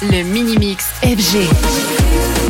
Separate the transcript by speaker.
Speaker 1: Le Mini-Mix FG.